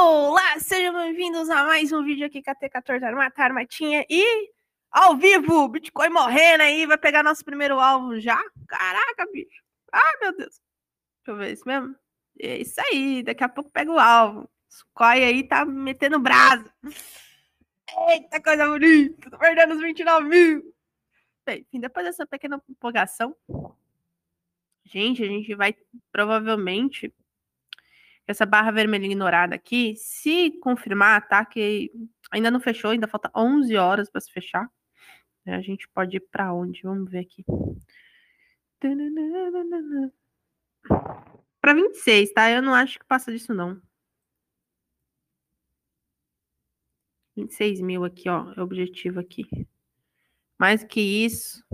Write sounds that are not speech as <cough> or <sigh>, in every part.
Olá, sejam bem-vindos a mais um vídeo aqui com a T14 Armata Armatinha e ao vivo, Bitcoin morrendo aí, vai pegar nosso primeiro alvo já? Caraca, bicho. Ai, meu Deus. Deixa eu ver isso mesmo. É isso aí, daqui a pouco pega o alvo. Sukhoi aí tá metendo brasa. Eita, coisa bonita. Tô perdendo os 29 mil. Bem, depois dessa pequena empolgação, gente, a gente vai provavelmente essa barra vermelha ignorada aqui, se confirmar, tá? Que ainda não fechou, ainda falta 11 horas para se fechar. Né, a gente pode ir para onde? Vamos ver aqui. Para 26, tá? Eu não acho que passa disso, não. 26 mil aqui, ó. É o objetivo aqui. Mais que isso.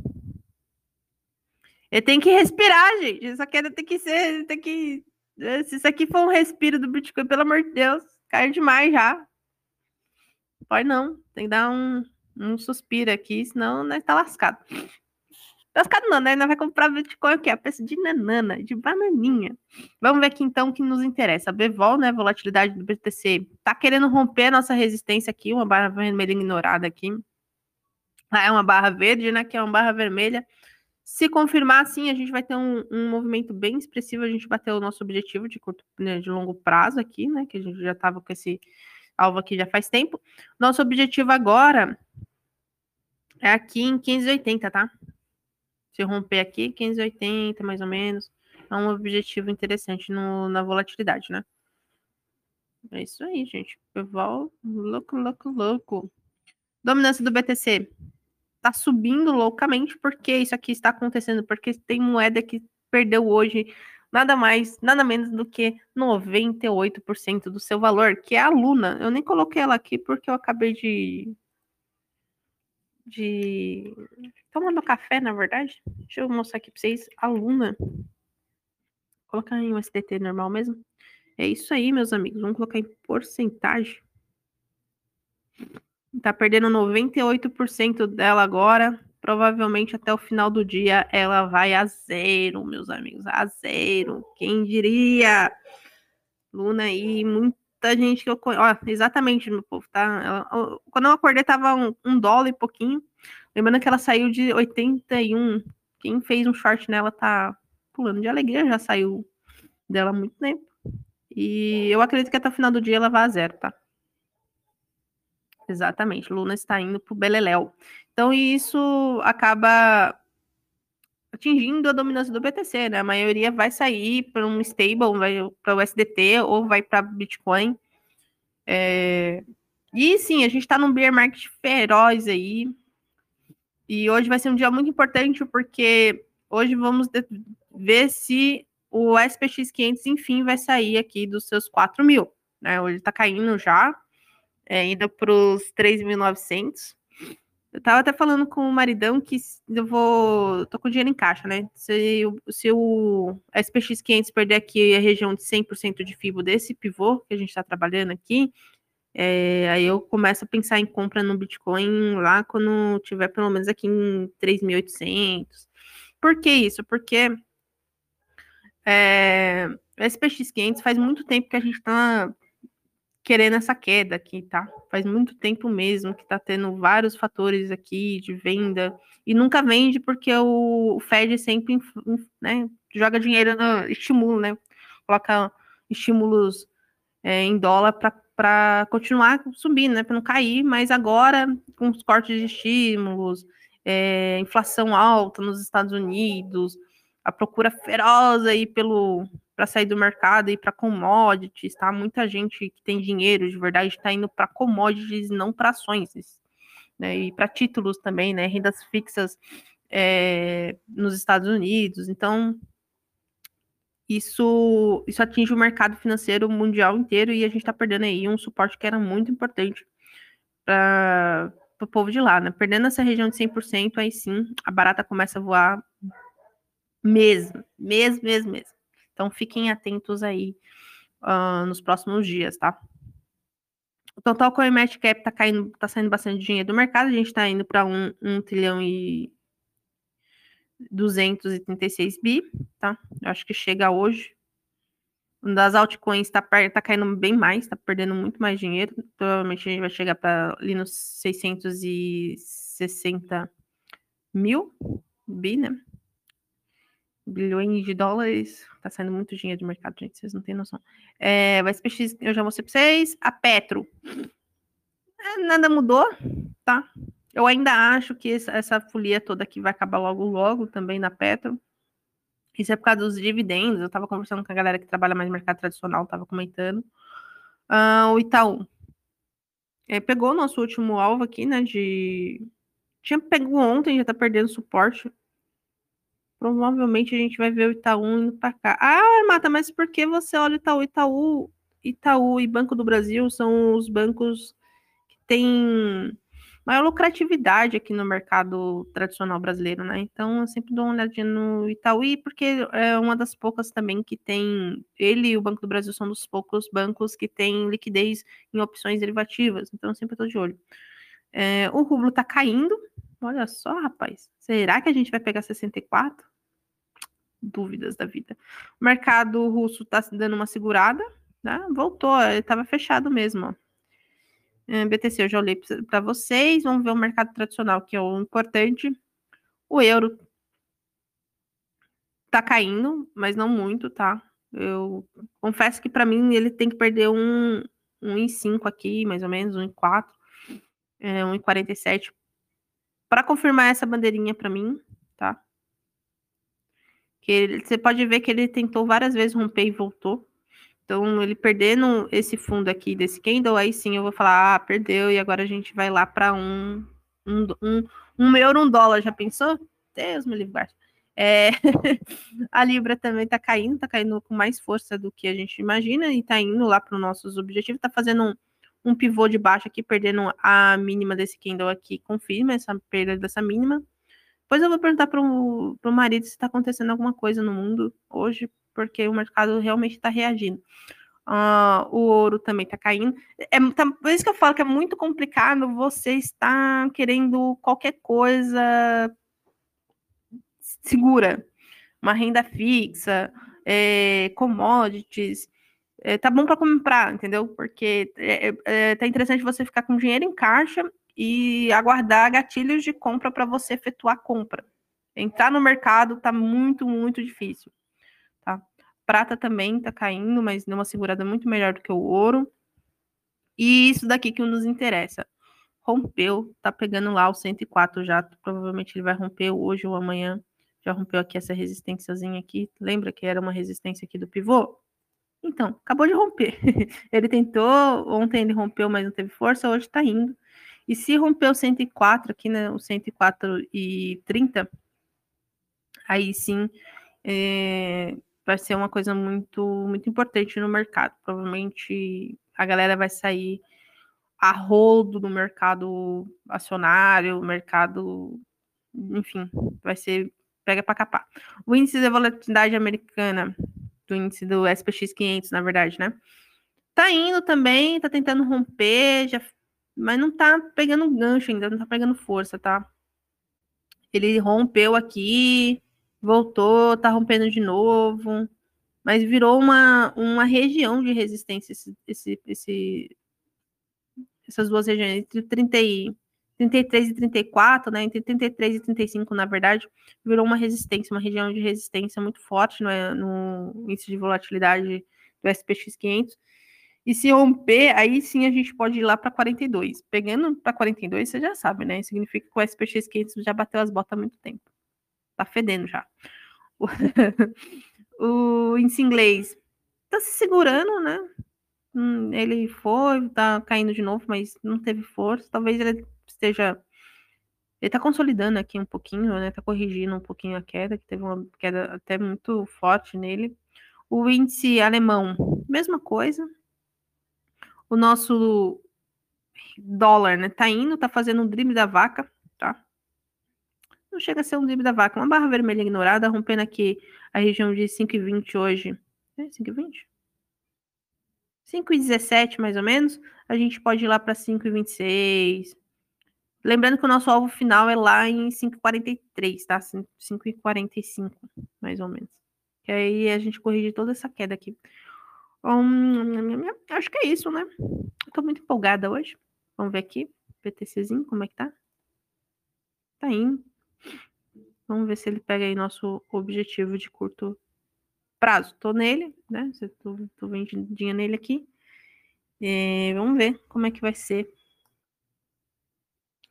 Ele tem que respirar, gente. Essa queda tem que ser. Tem que se isso aqui for um respiro do Bitcoin, pelo amor de Deus, caiu demais já. Pode não, tem que dar um, um suspiro aqui, senão nós tá lascado. Lascado não, né? Nós vai comprar Bitcoin o quê? A peça de nanana, de bananinha. Vamos ver aqui então o que nos interessa. A Bevol, né? Volatilidade do BTC. Tá querendo romper a nossa resistência aqui, uma barra vermelha ignorada aqui. Ah, é uma barra verde, né? Que é uma barra vermelha. Se confirmar, sim, a gente vai ter um, um movimento bem expressivo. A gente bateu o nosso objetivo de curto, né, de longo prazo aqui, né? Que a gente já estava com esse alvo aqui já faz tempo. Nosso objetivo agora é aqui em 1580, tá? Se romper aqui, 1580, mais ou menos. É um objetivo interessante no, na volatilidade, né? É isso aí, gente. Pivol, louco, louco, louco. Dominância do BTC está subindo loucamente, porque isso aqui está acontecendo, porque tem moeda que perdeu hoje nada mais, nada menos do que 98% do seu valor, que é a Luna. Eu nem coloquei ela aqui porque eu acabei de de tomando café, na verdade. Deixa eu mostrar aqui para vocês a Luna. Vou colocar em um SDT normal mesmo. É isso aí, meus amigos. Vamos colocar em porcentagem. Tá perdendo 98% dela agora. Provavelmente até o final do dia ela vai a zero, meus amigos. A zero. Quem diria? Luna aí, muita gente que eu conheço. Exatamente, meu povo, tá? Ela, quando eu acordei, tava um, um dólar e pouquinho. Lembrando que ela saiu de 81. Quem fez um short nela tá pulando de alegria, já saiu dela há muito tempo. E eu acredito que até o final do dia ela vai a zero, tá? Exatamente, Luna está indo para o Beleléu. Então, isso acaba atingindo a dominância do BTC, né? A maioria vai sair para um stable, vai para o SDT ou vai para Bitcoin. É... E sim, a gente está num bear market feroz aí. E hoje vai ser um dia muito importante porque hoje vamos ver se o SPX 500 enfim vai sair aqui dos seus 4 mil. Né? Hoje está caindo já, é, indo para os 3.900. Eu estava até falando com o maridão que eu vou. tô com dinheiro em caixa, né? Se, se o SPX 500 perder aqui a região de 100% de FIBO desse pivô que a gente está trabalhando aqui, é, aí eu começo a pensar em compra no Bitcoin lá quando tiver pelo menos aqui em 3.800. Por que isso? Porque é, SPX 500 faz muito tempo que a gente está querendo essa queda aqui, tá? Faz muito tempo mesmo que tá tendo vários fatores aqui de venda e nunca vende porque o Fed sempre né, joga dinheiro, no, estimula, né? Coloca estímulos é, em dólar para continuar subindo, né? Para não cair, mas agora com os cortes de estímulos, é, inflação alta nos Estados Unidos, a procura feroz aí pelo para sair do mercado e para commodities, tá? Muita gente que tem dinheiro de verdade está indo para commodities não para ações, né? E para títulos também, né? Rendas fixas é, nos Estados Unidos. Então, isso, isso atinge o mercado financeiro mundial inteiro e a gente está perdendo aí um suporte que era muito importante para o povo de lá, né? Perdendo essa região de 100%, aí sim a barata começa a voar mesmo, mesmo, mesmo, mesmo. Então fiquem atentos aí uh, nos próximos dias, tá? O total CoinMarket Cap tá caindo, tá saindo bastante dinheiro do mercado, a gente tá indo para 1, 1 trilhão e 236 bi, tá? Eu acho que chega hoje. das altcoins está tá caindo bem mais, está perdendo muito mais dinheiro. Provavelmente a gente vai chegar para ali nos 660 mil bi, né? Bilhões de dólares. Tá saindo muito dinheiro do mercado, gente. Vocês não têm noção. É, vai SPX, eu já mostrei para vocês. A Petro. É, nada mudou, tá? Eu ainda acho que essa, folia toda aqui vai acabar logo, logo também na Petro. Isso é por causa dos dividendos. Eu estava conversando com a galera que trabalha mais no mercado tradicional, estava comentando. Uh, o Itaú. É, pegou o nosso último alvo aqui, né? De. Tinha pego ontem, já está perdendo suporte. Provavelmente a gente vai ver o Itaú indo para cá. Ah, Mata, mas por que você olha o Itaú? Itaú, Itaú e Banco do Brasil são os bancos que têm maior lucratividade aqui no mercado tradicional brasileiro, né? Então, eu sempre dou uma olhadinha no Itaúi, porque é uma das poucas também que tem. Ele e o Banco do Brasil são dos poucos bancos que têm liquidez em opções derivativas. Então, eu sempre estou de olho. É, o rublo está caindo. Olha só, rapaz. Será que a gente vai pegar 64? Dúvidas da vida. O mercado russo está dando uma segurada, né? Voltou, estava fechado mesmo. É, BTC eu já olhei para vocês. Vamos ver o mercado tradicional, que é o importante. O euro tá caindo, mas não muito, tá? Eu confesso que para mim ele tem que perder um, um em 5 aqui, mais ou menos, um em 4, é, um em 47, para confirmar essa bandeirinha para mim? Que ele, você pode ver que ele tentou várias vezes romper e voltou. Então, ele perdendo esse fundo aqui desse candle, aí sim eu vou falar, ah, perdeu, e agora a gente vai lá para um, um, um, um euro, um dólar. Já pensou? Deus me livre. É, <laughs> a Libra também está caindo, está caindo com mais força do que a gente imagina e está indo lá para os nossos objetivos. Está fazendo um, um pivô de baixo aqui, perdendo a mínima desse candle aqui. Confirma essa perda dessa mínima. Depois eu vou perguntar para o marido se está acontecendo alguma coisa no mundo hoje, porque o mercado realmente está reagindo. Uh, o ouro também está caindo. É, tá, por isso que eu falo que é muito complicado você estar querendo qualquer coisa segura, uma renda fixa, é, commodities. É, tá bom para comprar, entendeu? Porque é, é, é, tá interessante você ficar com dinheiro em caixa e aguardar gatilhos de compra para você efetuar compra. Entrar no mercado tá muito, muito difícil. Prata também está caindo, mas numa segurada muito melhor do que o ouro. E isso daqui que nos interessa. Rompeu, tá pegando lá o 104 já. Provavelmente ele vai romper hoje ou amanhã. Já rompeu aqui essa resistênciazinha aqui. Lembra que era uma resistência aqui do pivô? Então, acabou de romper. <laughs> ele tentou, ontem ele rompeu, mas não teve força, hoje tá indo. E se romper o 104 aqui, né, o 104 e 30, aí sim, é, vai ser uma coisa muito, muito importante no mercado. Provavelmente a galera vai sair a rodo no mercado acionário, mercado, enfim, vai ser pega para capar. O índice da volatilidade americana, do índice do SPX 500, na verdade, né? Tá indo também, tá tentando romper, já, mas não tá pegando gancho ainda, não tá pegando força, tá? Ele rompeu aqui, voltou, tá rompendo de novo, mas virou uma, uma região de resistência esse, esse, esse, essas duas regiões, entre 30 e, 33 e 34, né, entre 33 e 35, na verdade, virou uma resistência, uma região de resistência muito forte no, no índice de volatilidade do SPX 500, e se romper, aí sim a gente pode ir lá para 42. Pegando para 42, você já sabe, né? Significa que o SPX 500 já bateu as botas há muito tempo. Tá fedendo já. <laughs> O, índice inglês tá se segurando, né? Hum, ele foi, tá caindo de novo, mas não teve força. Talvez ele esteja. Ele tá consolidando aqui um pouquinho, né? Tá corrigindo um pouquinho a queda, que teve uma queda até muito forte nele. O índice alemão, mesma coisa. O nosso dólar, né? Tá indo, tá fazendo um drible da vaca, tá? Não chega a ser um drible da vaca, uma barra vermelha ignorada, rompendo aqui a região de 5,20 hoje. É 5,20? 5,17 mais ou menos. A gente pode ir lá para 5,26. Lembrando que o nosso alvo final é lá em 5,43, tá? 5,45 mais ou menos. Que aí a gente corrige toda essa queda aqui. Hum, acho que é isso, né? Tô muito empolgada hoje. Vamos ver aqui. PTCzinho, como é que tá? Tá indo. Vamos ver se ele pega aí nosso objetivo de curto prazo. Tô nele, né? Tô, tô vendidinha nele aqui. É, vamos ver como é que vai ser.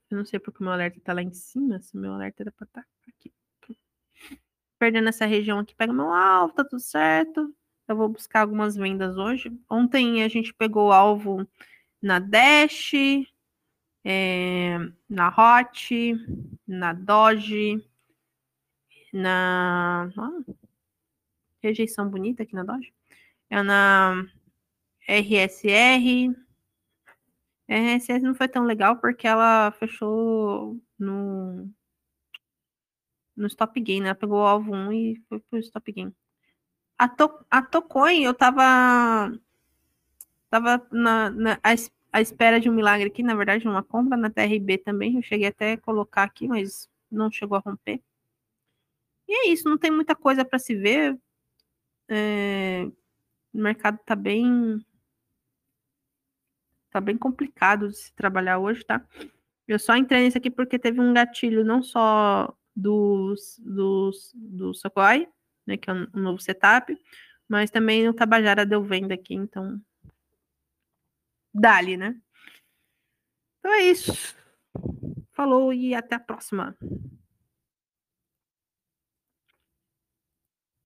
Eu não sei porque o meu alerta tá lá em cima. Se meu alerta era pra estar tá aqui. Perdendo essa região aqui, pega meu alvo, tá tudo certo. Eu vou buscar algumas vendas hoje. Ontem a gente pegou alvo na Dash, é, na Hot, na Doge, na. Ah, rejeição bonita aqui na Doge. É na RSR. RSS não foi tão legal porque ela fechou no no stop gain, né? Ela pegou o alvo 1 e foi pro stop gain. A, to, a Tocoin, eu tava tava na, na a, a, espera de um milagre aqui, na verdade, uma compra na TRB também. Eu cheguei até a colocar aqui, mas não chegou a romper. E é isso, não tem muita coisa para se ver. É, o mercado tá bem tá bem complicado de se trabalhar hoje, tá? Eu só entrei nisso aqui porque teve um gatilho não só dos, dos, do Sokoi, né, que é um, novo setup, mas também o Tabajara deu venda aqui, então dali, né? Então é isso. Falou e até a próxima.